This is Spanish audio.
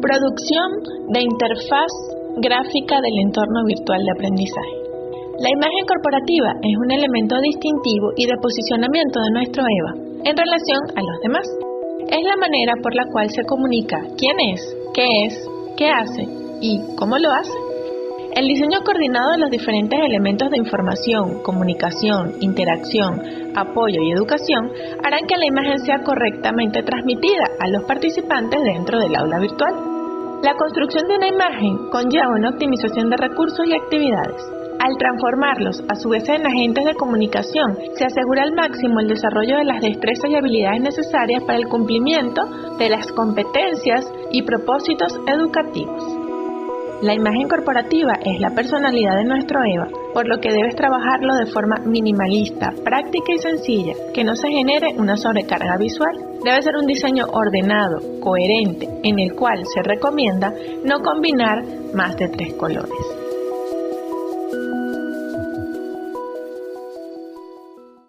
Producción de interfaz gráfica del entorno virtual de aprendizaje. La imagen corporativa es un elemento distintivo y de posicionamiento de nuestro EVA en relación a los demás. Es la manera por la cual se comunica quién es, qué es, qué hace y cómo lo hace. El diseño coordinado de los diferentes elementos de información, comunicación, interacción, apoyo y educación harán que la imagen sea correctamente transmitida a los participantes dentro del aula virtual. La construcción de una imagen conlleva una optimización de recursos y actividades. Al transformarlos a su vez en agentes de comunicación, se asegura al máximo el desarrollo de las destrezas y habilidades necesarias para el cumplimiento de las competencias y propósitos educativos. La imagen corporativa es la personalidad de nuestro EVA, por lo que debes trabajarlo de forma minimalista, práctica y sencilla, que no se genere una sobrecarga visual. Debe ser un diseño ordenado, coherente, en el cual se recomienda no combinar más de tres colores.